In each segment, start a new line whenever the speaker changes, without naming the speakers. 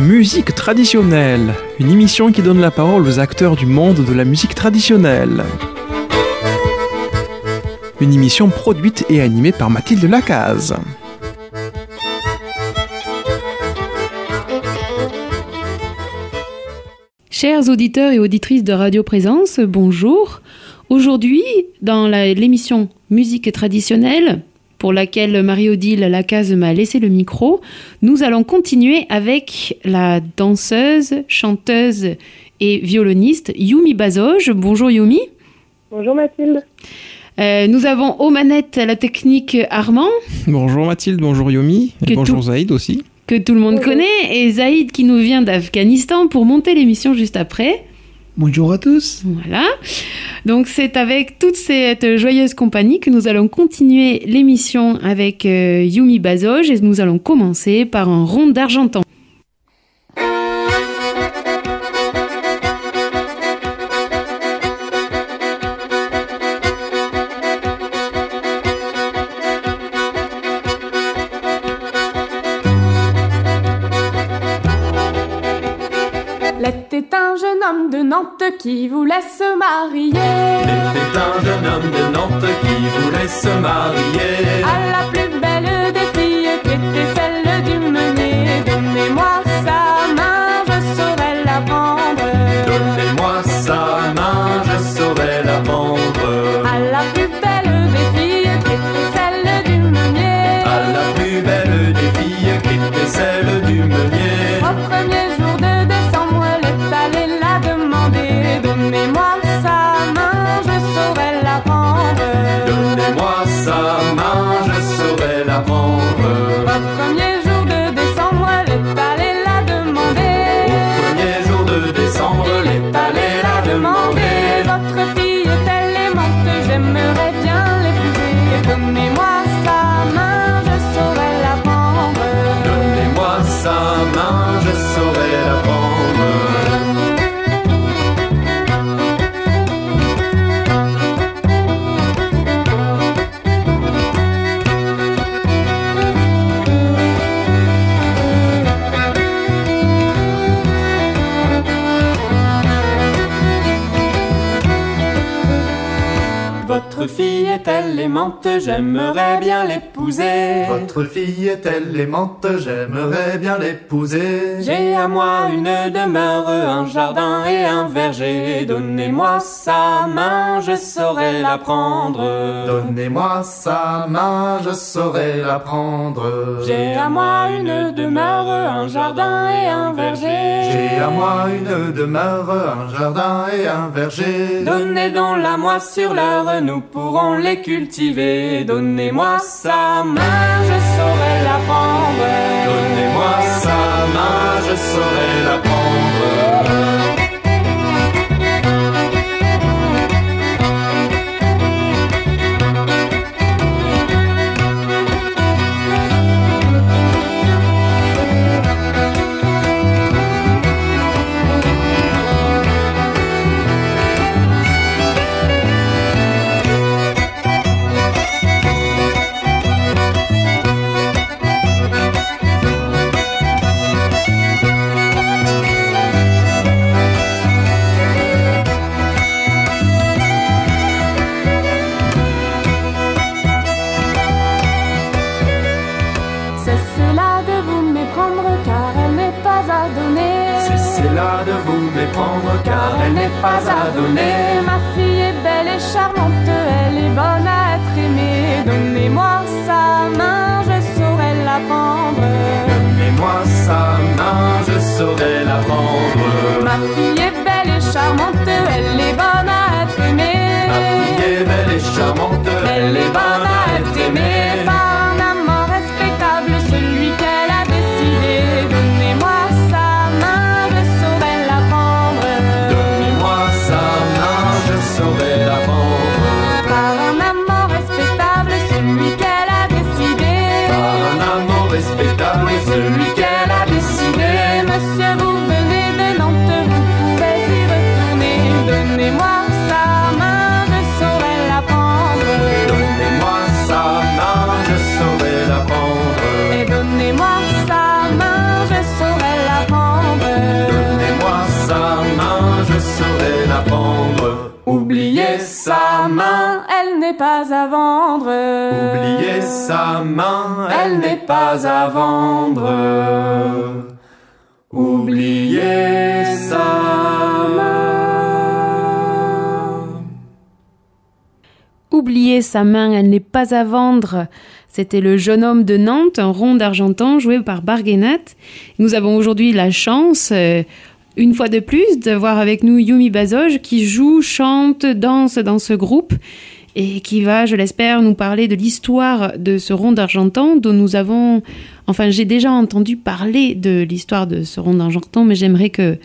Musique traditionnelle, une émission qui donne la parole aux acteurs du monde de la musique traditionnelle. Une émission produite et animée par Mathilde Lacaze.
Chers auditeurs et auditrices de Radio Présence, bonjour. Aujourd'hui, dans l'émission Musique traditionnelle, pour laquelle Marie-Odile Lacaze m'a laissé le micro, nous allons continuer avec la danseuse, chanteuse et violoniste Yumi Bazoge. Bonjour Yumi.
Bonjour Mathilde.
Euh, nous avons aux manettes la technique Armand.
Bonjour Mathilde, bonjour Yumi, et bonjour
tout-
Zaïd aussi.
que tout le monde connaît, et Zaïd qui nous vient d'Afghanistan pour monter l'émission juste après.
Bonjour à tous.
Voilà. Donc c'est avec toute cette joyeuse compagnie que nous allons continuer l'émission avec euh, Yumi Bazoge et nous allons commencer par un rond d'argentan.
Nantes qui voulait se marier.
Était un jeune homme de Nantes qui voulait se marier.
À la Votre fille est-elle aimante J'aimerais bien l'épouser.
Votre fille est-elle aimante J'aimerais bien l'épouser. J'ai à moi une demeure, un jardin et un verger. Donnez-moi sa main, je saurai la prendre.
Donnez-moi sa main, je saurai la prendre.
J'ai à moi une demeure, un jardin et un verger.
J'ai à moi une demeure, un jardin et un verger.
Donnez donc la moi sur l'heure, nous pourrons les cultiver. Donnez-moi sa main, je saurai la prendre. Donnez-moi sa main, je saurai la prendre.
Pas à vendre.
Oubliez sa main. Oubliez sa main,
elle n'est pas à vendre. C'était le jeune homme de Nantes, un rond d'argentan joué par Barguenat. Nous avons aujourd'hui la chance, euh, une fois de plus, de voir avec nous Yumi Bazoj qui joue, chante, danse dans ce groupe et qui va, je l'espère, nous parler de l'histoire de ce rond d'argentan dont nous avons... Enfin, j'ai déjà entendu parler de l'histoire de ce rond d'argentan, mais j'aimerais que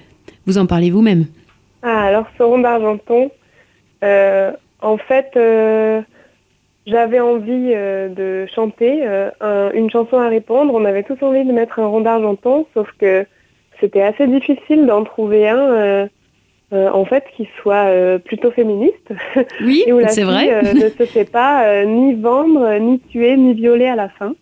vous en parlez vous-même.
Ah, alors ce rond d'Argenton, euh, en fait, euh, j'avais envie euh, de chanter un- une chanson à répondre. On avait tous envie de mettre un rond d'Argenton, sauf que c'était assez difficile d'en trouver un, euh, en fait, qui soit euh, plutôt féministe.
Oui,
et où la
c'est
fille
vrai.
euh, ne se fait pas ni vendre, ni tuer, ni violer à la fin.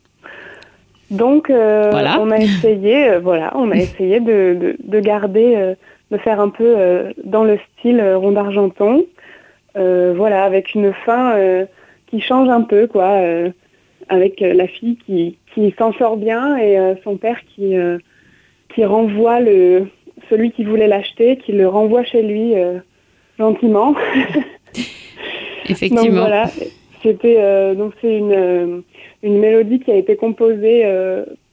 Donc,
Voilà.
on a essayé, voilà, on a essayé de, de, de garder, de faire un peu dans le style rond d'argenton, voilà, avec une fin qui change un peu, quoi, avec la fille qui, qui s'en sort bien et son père qui, qui renvoie le, celui qui voulait l'acheter, qui le renvoie chez lui euh, gentiment. Donc
Effectivement.
voilà, c'était euh, donc c'est une, euh, une mélodie qui a été composée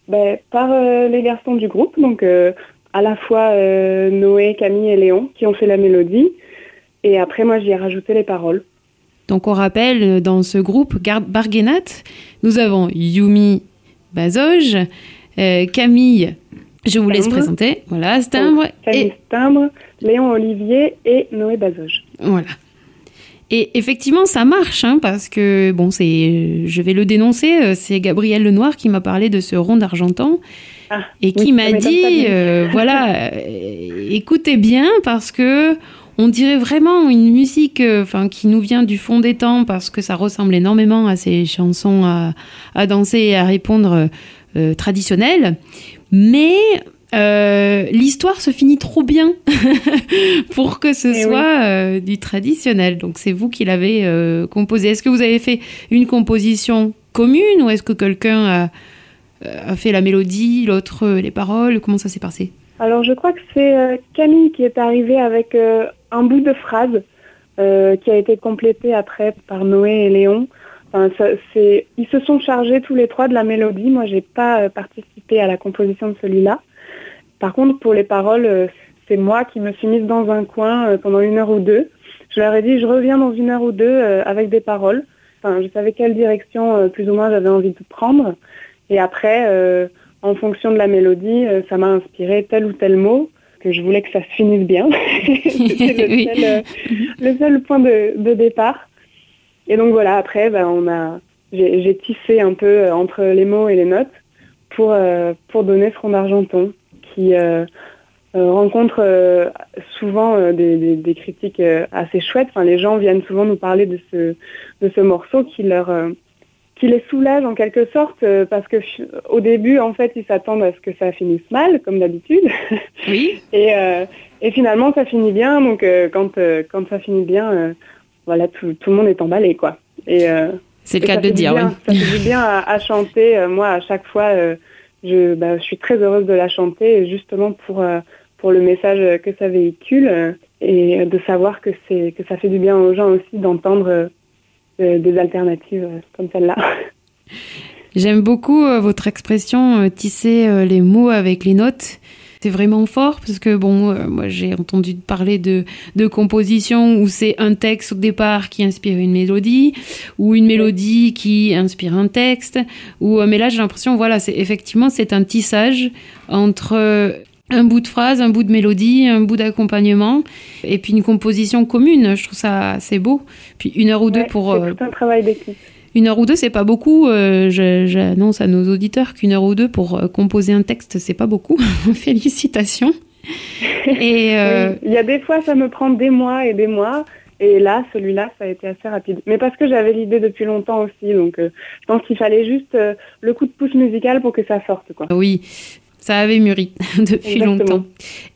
ben, par les garçons du groupe, donc à la fois Noé, Camille et Léon qui ont fait la mélodie, et après moi j'y ai rajouté les paroles.
Donc on rappelle, dans ce groupe Barguenat, nous avons Yumi Bazoj, euh, Camille, je vous laisse présenter, voilà, Stimbre,
Camille
et
Stimbre, Léon Olivier et Noé Bazoge.
voilà. Et effectivement, ça marche, hein, parce que, bon, c'est, je vais le dénoncer, euh, c'est Gabriel Lenoir qui m'a parlé de ce rond d'argentan
Ah,
et qui
oui,
m'a dit, euh, voilà, euh, écoutez bien parce que on dirait vraiment une musique, euh, qui nous vient du fond des temps parce que ça ressemble énormément à ces chansons à, à danser et à répondre traditionnelles, mais euh, l'histoire se finit trop bien pour que ce
Eh
soit euh, du traditionnel. Donc c'est vous qui l'avez euh, composé. Est-ce que vous avez fait une composition commune ou est-ce que quelqu'un a, a fait la mélodie, l'autre les paroles? Comment ça s'est passé?
Alors je crois que c'est Camille qui est arrivée avec un bout de phrase qui a été complété après par Noé et Léon. Enfin, ça- c'est, ils se sont chargés tous les trois de la mélodie. Moi, j'ai pas euh, participé à la composition de celui-là. Par contre, pour les paroles, euh, c'est moi qui me suis mise dans un coin euh, pendant une heure ou deux. Je leur ai dit, je reviens dans une heure ou deux avec des paroles. Enfin, je savais quelle direction plus ou moins j'avais envie de prendre. Et après, en fonction de la mélodie, ça m'a inspiré tel ou tel mot que je voulais que ça se finisse bien. C'était le,
Oui.
seul, le seul point de, de départ. Et donc voilà, après, ben, on a, j'ai tissé un peu euh, entre les mots et les notes pour, euh, pour donner ce rond d'argenton qui euh, euh, rencontre euh, souvent des, des- des critiques assez chouettes. Enfin, les gens viennent souvent nous parler de ce, de ce morceau qui leur, qui les soulage en quelque sorte parce que au début, en fait, ils s'attendent à ce que ça finisse mal, comme d'habitude.
Oui.
Et, et finalement, ça finit bien. Donc, quand, quand ça finit bien, voilà, tout, tout le monde est emballé, quoi. Et, euh,
C'est le cas de dire,
bien,
oui.
Ça fait du bien à, à chanter. Euh, moi, à chaque fois, euh, je, bah, je suis très heureuse de la chanter, justement pour, pour le message que ça véhicule et de savoir que, c'est, que ça fait du bien aux gens aussi d'entendre des alternatives comme celle-là.
J'aime beaucoup votre expression tisser les mots avec les notes. C'est vraiment fort parce que bon, euh, moi j'ai entendu parler de, de composition où c'est un texte au départ qui inspire une mélodie ou une mélodie qui inspire un texte. Ou euh, mais là j'ai l'impression voilà c'est effectivement c'est un tissage entre euh, un bout de phrase, un bout de mélodie, un bout d'accompagnement et puis une composition commune. Je trouve ça assez beau. Puis une heure ou deux pour
c'est
euh,
tout un travail d'équipe.
Une heure ou deux, c'est pas beaucoup. Euh, J'annonce à nos auditeurs qu'une heure ou deux pour euh, composer un texte, c'est pas beaucoup. Félicitations. Et euh,
Oui, Il y a des fois, ça me prend des mois et des mois. Et là, celui-là, ça a été assez rapide. Mais parce que j'avais l'idée depuis longtemps aussi. Donc, euh, je pense qu'il fallait juste le coup de pouce musical pour que ça sorte. Quoi.
oui. Ça avait mûri depuis
Exactement.
longtemps.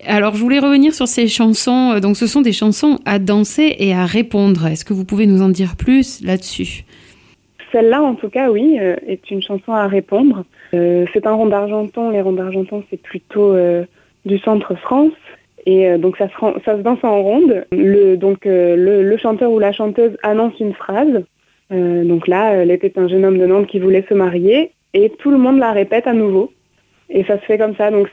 Alors, je voulais revenir sur ces chansons. Donc, ce sont des chansons à danser et à répondre. Est-ce que vous pouvez nous en dire plus là-dessus?
Celle-là, en tout cas, oui, euh, est une chanson à répondre. Euh, c'est un rond d'Argenton. Les ronds d'Argenton, c'est plutôt euh, du centre France. Et donc, ça se, danse en ronde. Le, donc, le, chanteur ou la chanteuse annonce une phrase. Donc là, elle était un jeune homme de Nantes qui voulait se marier. Et tout le monde la répète à nouveau. Et ça se fait comme ça. Donc,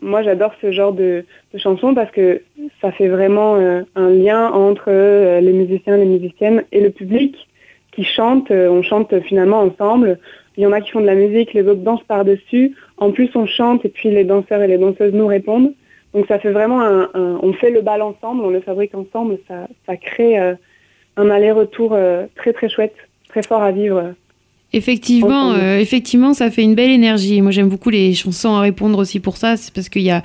moi, j'adore ce genre de, chanson parce que ça fait vraiment un lien entre les musiciens, les musiciennes et le public qui chantent. Euh, on chante finalement ensemble. Il y en a qui font de la musique, les autres dansent par-dessus. En plus, on chante et puis les danseurs et les danseuses nous répondent. Donc ça fait vraiment un, un- on fait le bal ensemble, on le fabrique ensemble. Ça, ça crée euh, un aller-retour euh, très très chouette, très fort à vivre.
Effectivement, euh, effectivement, ça fait une belle énergie. Moi, j'aime beaucoup les chansons à répondre aussi pour ça. C'est parce qu'il y a,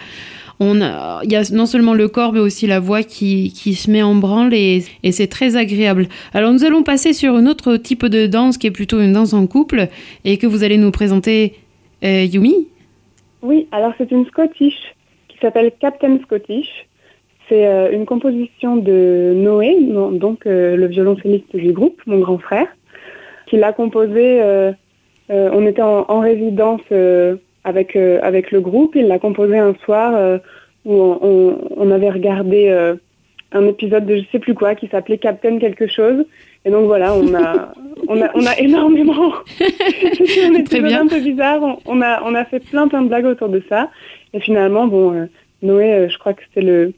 il y a non seulement le corps, mais aussi la voix qui, qui se met en branle et, c'est très agréable. Alors, nous allons passer sur un autre type de danse qui est plutôt une danse en couple et que vous allez nous présenter, euh, Yumi.
Oui, alors c'est une Scottish qui s'appelle Captain Scottish. C'est euh, une composition de Noé, donc euh, le violoncelliste du groupe, mon grand frère, qui l'a composée. on était en, en résidence avec, euh, avec le groupe. Il l'a composée un soir euh, où on, avait regardé euh, un épisode de je sais plus quoi qui s'appelait Captain quelque chose. Et donc voilà, on a, on a, on a énormément. C'était un
Très
épisode
bien.
un peu bizarre. On, on a, on a fait plein plein de blagues autour de ça. Et finalement, bon, euh, Noé, euh, je crois que c'est le,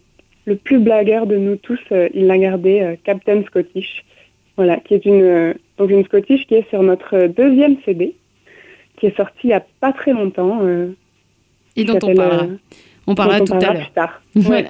le plus blagueur de nous tous. euh, il l'a gardé Captain Scottish. Voilà, qui est une, donc une Scottish qui est sur notre deuxième CD, qui est sorti il n'y a pas très longtemps. euh,
Et dont on parlera.
euh,
On parlera tout à l'heure.
plus tard.
Voilà.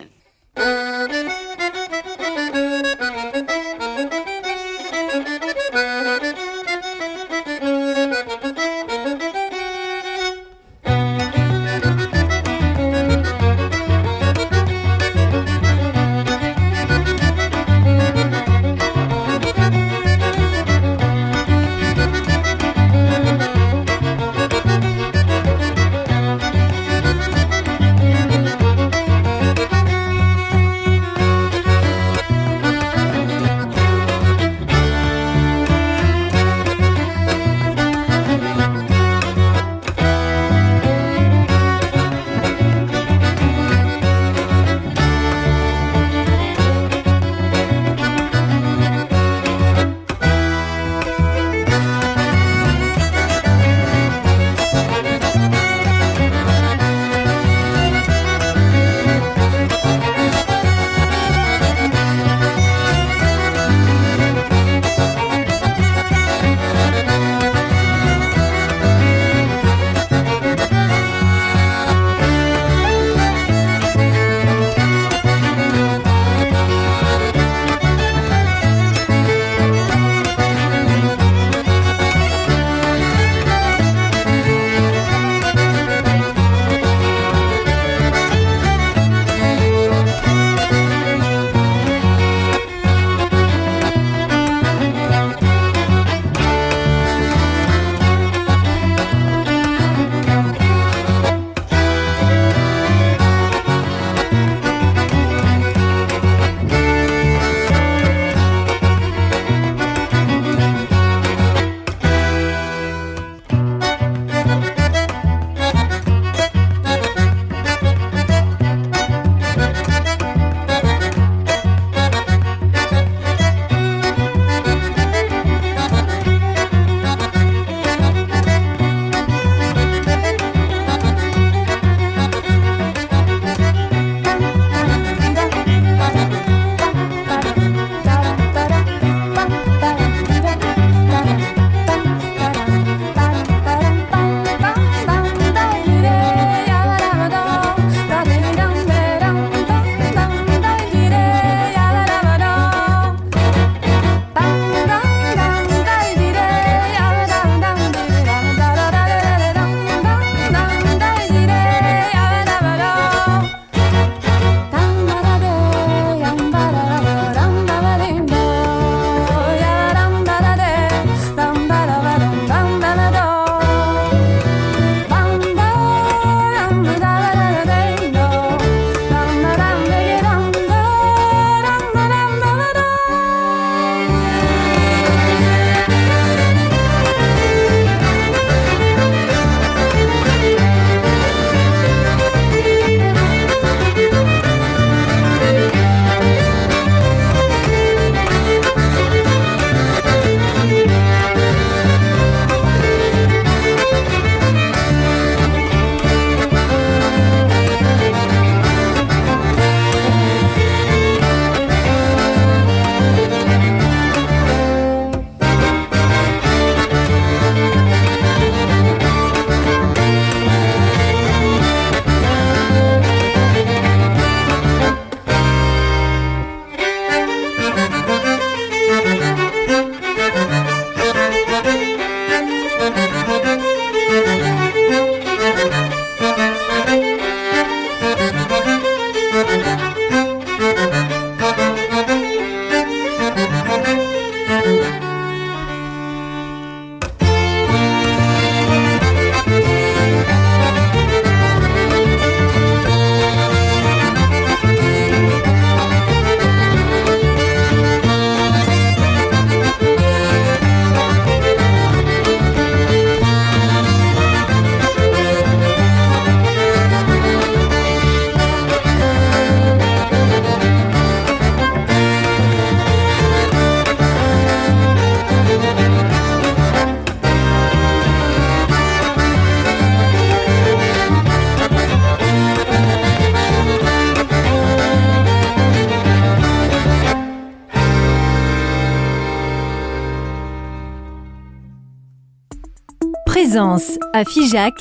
À Figeac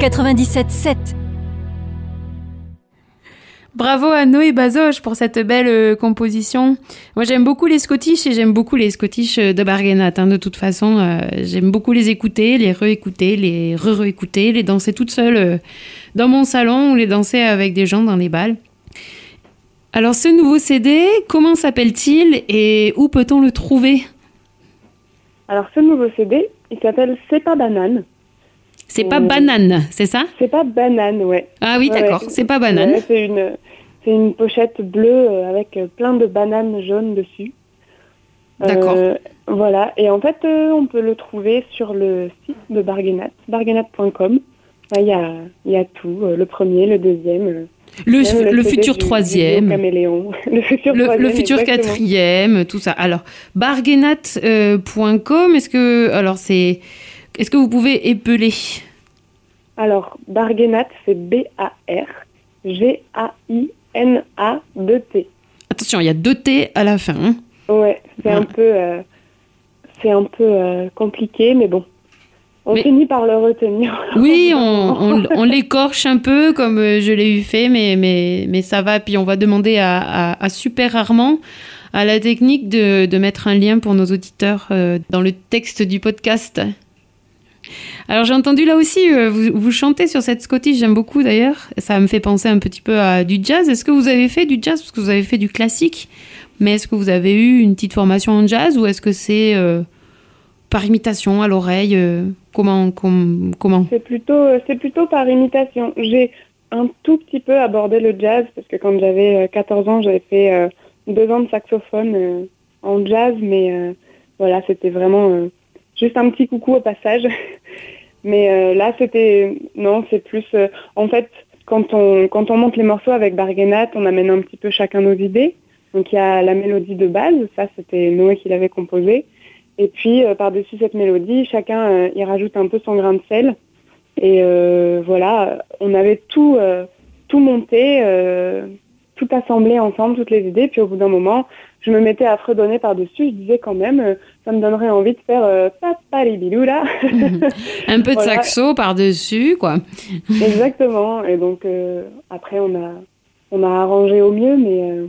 97.7.
Bravo à Noé Bazoche pour cette belle euh, composition. Moi, j'aime beaucoup les Scottish et j'aime beaucoup les Scottish euh, de Barguenat. hein. de toute façon, euh, j'aime beaucoup les écouter, les réécouter, les re-réécouter, les danser toute seule euh, dans mon salon ou les danser avec des gens dans les balles. Alors, ce nouveau CD, comment s'appelle-t-il et où peut-on le trouver?
Alors ce nouveau CD, il s'appelle C'est pas banane.
C'est pas
Euh,
banane, c'est ça?
C'est pas banane, ouais.
Ah oui, d'accord,
ouais.
c'est pas banane.
Ouais, c'est une, pochette bleue euh, avec euh, plein de bananes jaunes dessus.
D'accord.
Euh, voilà, et en fait, euh, on peut le trouver sur le site de Barguenat, barguenat.com. Là, Il y a, y a tout, le premier, le deuxième. Euh,
Le, le futur troisième.
Le futur
Le, le
troisième,
futur
exactement.
quatrième, tout ça. Alors, barguenat.com, est-ce que, alors c'est, est-ce que vous pouvez épeler?
Alors, Barguenat, c'est B-A-R-G-A-I-N-A-2-T.
Attention, il y a deux T à la fin. hein.
Ouais, c'est un peu, euh, c'est un peu euh, compliqué, mais bon. On
Mais-
finit par le retenir.
Oui, on, on, on l'écorche un peu comme euh, je l'ai eu fait, mais, mais, mais ça va. Puis on va demander à, à, à Super Armand, à la technique, de, de mettre un lien pour nos auditeurs euh, dans le texte du podcast. Alors j'ai entendu là aussi, euh, vous, vous chantez sur cette Scottish, j'aime beaucoup d'ailleurs. Ça me fait penser un petit peu à du jazz. Est-ce que vous avez fait du jazz? Parce que vous avez fait du classique. Mais est-ce que vous avez eu une petite formation en jazz ou est-ce que c'est euh, par imitation à l'oreille euh, Comment, com- comment
C'est plutôt, euh, c'est plutôt par imitation. J'ai un tout petit peu abordé le jazz parce que quand j'avais euh, 14 ans, j'avais fait euh, deux ans de saxophone euh, en jazz, mais euh, voilà, c'était vraiment euh, juste un petit coucou au passage. mais euh, là, c'était non, c'est plus euh, en fait quand on quand on monte les morceaux avec Barguenat, on amène un petit peu chacun nos idées. Donc il y a la mélodie de base, ça c'était Noé qui l'avait composée. Et puis euh, par-dessus cette mélodie, chacun euh, y rajoute un peu son grain de sel. Et euh, voilà, on avait tout, tout monté, tout assemblé ensemble, toutes les idées. Puis au bout d'un moment, je me mettais à fredonner par-dessus. Je disais quand même, euh, ça me donnerait envie de faire euh, papa les bilous là.
Un peu de
Voilà.
saxo par-dessus, quoi.
Exactement. Et donc euh, après, on a, on a arrangé au mieux, mais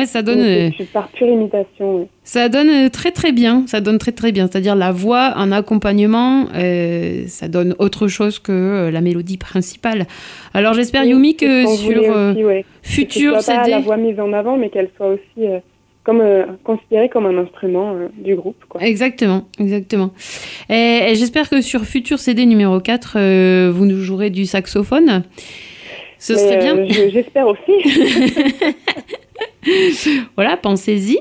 Ah, ça donne,
c'est par pure imitation. ouais.
ça donne euh, très très bien. Ça donne très très bien. C'est-à-dire la voix, un accompagnement, euh, ça donne autre chose que euh, la mélodie principale. Alors j'espère
Oui,
Yumi que sur
aussi, ouais.
futur
que ce soit pas
CD,
la voix mise en avant, mais qu'elle soit aussi euh, comme euh, considérée comme un instrument du groupe. Quoi.
Exactement, exactement. Et, et j'espère que sur futur CD numéro 4, euh, vous nous jouerez du saxophone. Ce
Mais,
serait bien.
je- J'espère aussi.
Voilà, pensez-y.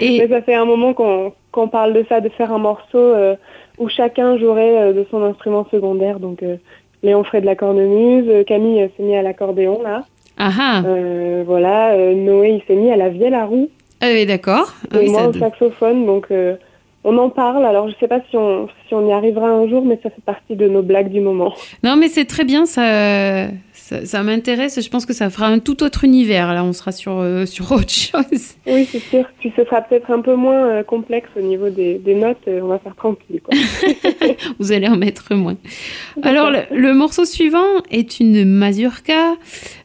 Et
Mais ça fait un moment qu'on parle de ça, de faire un morceau euh, où chacun jouerait euh, de son instrument secondaire. Donc euh, Léon ferait de la cornemuse, Camille s'est mis à l'accordéon là.
ah ah,
voilà, Noé il s'est mis à la vielle à roue
Ah oui, d'accord. Ah oui,
moi
ça
au saxophone. Donc on en parle. Alors je sais pas si on si on y arrivera un jour, mais ça fait partie de nos blagues du moment.
Non, mais c'est très bien, ça, ça, ça m'intéresse. Je pense que ça fera un tout autre univers. Là, on sera sur, euh, sur autre chose.
Oui, c'est sûr. Puis ce sera peut-être un peu moins euh, complexe au niveau des, des notes. euh, on va faire tranquille. Quoi.
Vous allez en mettre moins. Alors, le, le morceau suivant est une mazurka.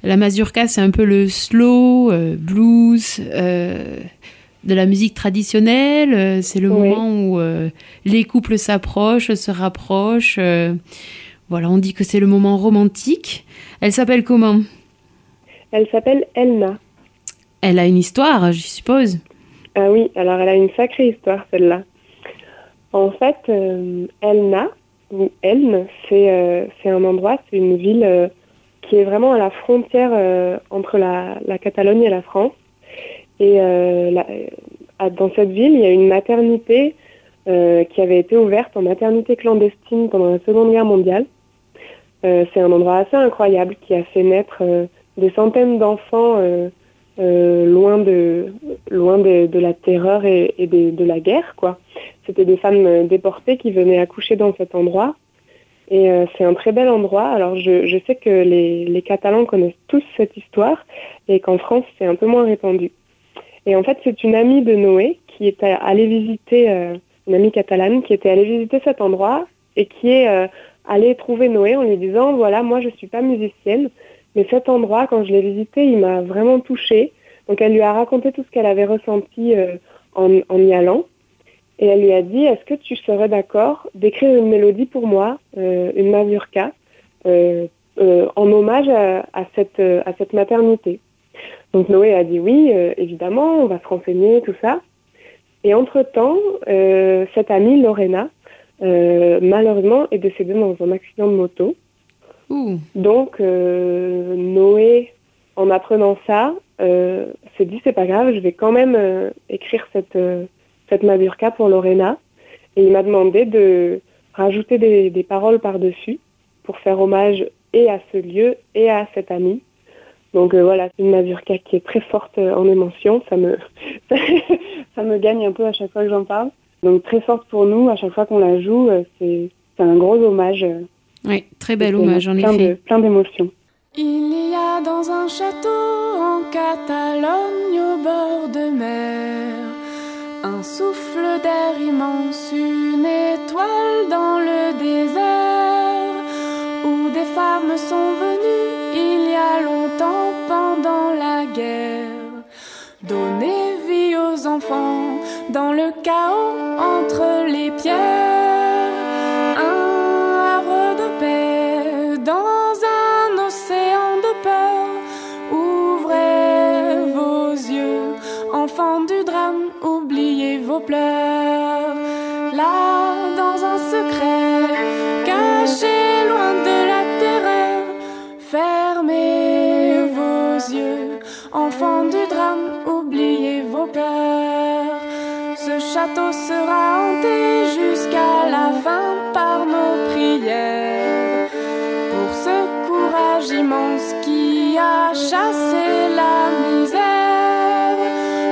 La mazurka, c'est un peu le slow, blues, de la musique traditionnelle. C'est le
Oui.
moment où euh, les couples s'approchent, se rapprochent. euh, voilà, on dit que c'est le moment romantique. Elle s'appelle comment?
Elle s'appelle Elna.
Elle a une histoire, je suppose.
Ah oui, alors elle a une sacrée histoire celle-là. En fait, euh, Elna, ou Elne, c'est euh, c'est un endroit, c'est une ville euh, qui est vraiment à la frontière entre la, la Catalogne et la France. Et la- dans cette ville, il y a une maternité qui avait été ouverte en maternité clandestine pendant la Seconde Guerre mondiale. Euh, c'est un endroit assez incroyable qui a fait naître euh, des centaines d'enfants euh, loin de loin de, la terreur et, de la guerre quoi. C'était des femmes déportées qui venaient accoucher dans cet endroit et c'est un très bel endroit. Alors je, sais que les, Catalans connaissent tous cette histoire et qu'en France c'est un peu moins répandu. Et en fait c'est une amie de Noé qui était allée visiter une amie catalane qui était allée visiter cet endroit et qui est allée trouver Noé en lui disant voilà, moi je suis pas musicienne, mais cet endroit, quand je l'ai visité, il m'a vraiment touchée. Donc elle lui a raconté tout ce qu'elle avait ressenti euh, en, y allant. Et elle lui a dit, est-ce que tu serais d'accord d'écrire une mélodie pour moi, euh, une mazurka, euh, en hommage à, cette, à cette maternité? Donc Noé a dit oui, évidemment, on va se renseigner, tout ça. Et entre-temps, euh, cette amie, Lorena, malheureusement, est décédée dans un accident de moto.
Ouh.
Donc, euh, Noé, en apprenant ça, euh, s'est dit c'est pas grave, je vais quand même euh, écrire cette, euh, cette mazurka pour Lorena. Et il m'a demandé de rajouter des, des paroles par-dessus pour faire hommage et à ce lieu et à cette amie. Donc euh, voilà, c'est une mazurka qui est très forte euh, en émotion. Ça me, ça me gagne un peu à chaque fois que j'en parle. Donc très forte pour nous, à chaque fois qu'on la joue, euh, c'est un gros hommage. euh,
Oui, très bel hommage en
plein
effet.
de- plein d'émotions.
Il y a dans un château en Catalogne au bord de mer un souffle d'air immense, une étoile dans le désert où des femmes sont venues il y a longtemps pendant la guerre. Donner vie aux enfants dans le chaos par nos prières. Pour ce courage immense qui a chassé la misère.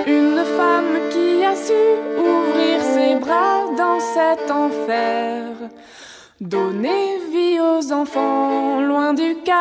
Une femme qui a su ouvrir ses bras dans cet enfer. Donner vie aux enfants loin du chaos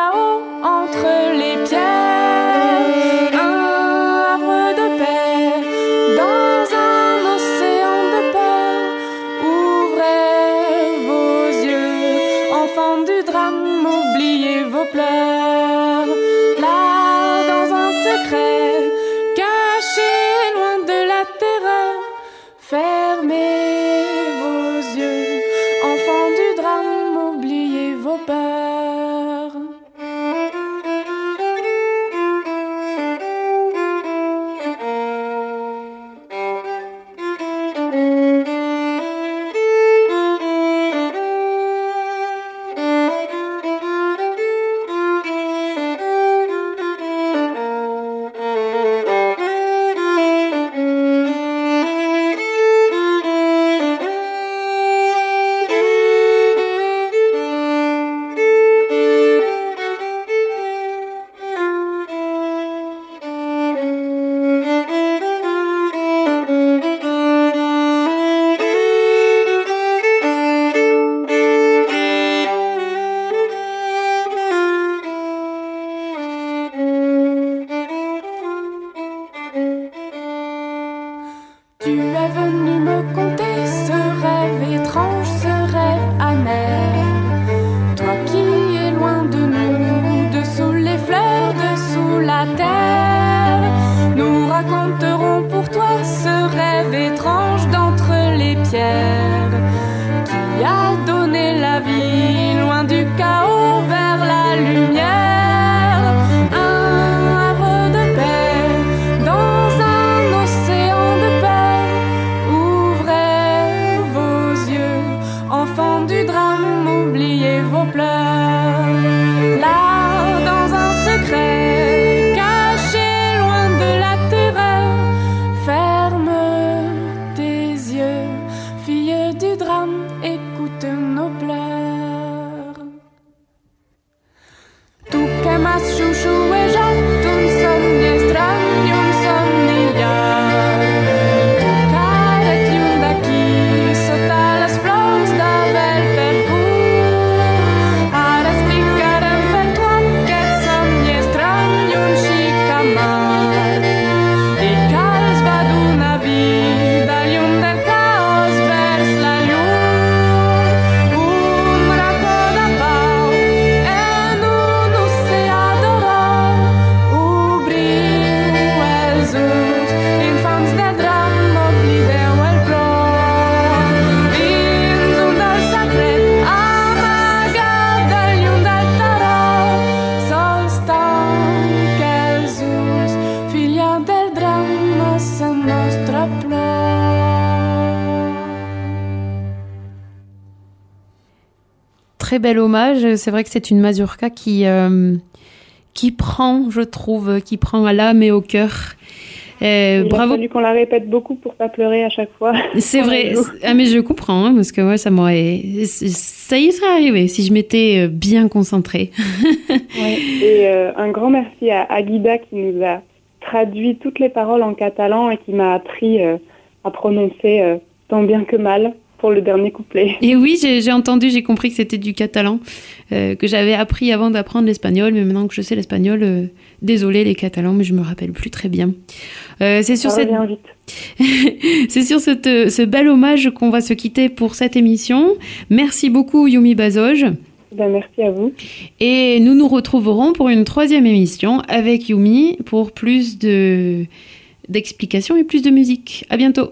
très bel hommage. C'est vrai que c'est une mazurka qui, qui prend, je trouve, qui prend à l'âme et au cœur.
Euh, bravo. qu'on la répète beaucoup pour pas pleurer à chaque fois.
C'est vrai. Ah, mais je comprends, hein, parce que moi, ça m'aurait. Ça y serait arrivé si je m'étais euh, bien concentrée.
ouais. Et euh, un grand merci à Aguida qui nous a traduit toutes les paroles en catalan et qui m'a appris euh, à prononcer tant bien que mal pour le dernier couplet.
Et oui, j'ai entendu, j'ai compris que c'était du catalan, euh, que j'avais appris avant d'apprendre l'espagnol, mais maintenant que je sais l'espagnol, euh, désolé les catalans, mais je me rappelle plus très bien.
Euh, c'est sur cette...
sur cette, ce bel hommage qu'on va se quitter pour cette émission. Merci beaucoup Yumi Bazoj.
Ben, merci à vous.
Et nous nous retrouverons pour une troisième émission avec Yumi pour plus de d'explications et plus de musique. À bientôt.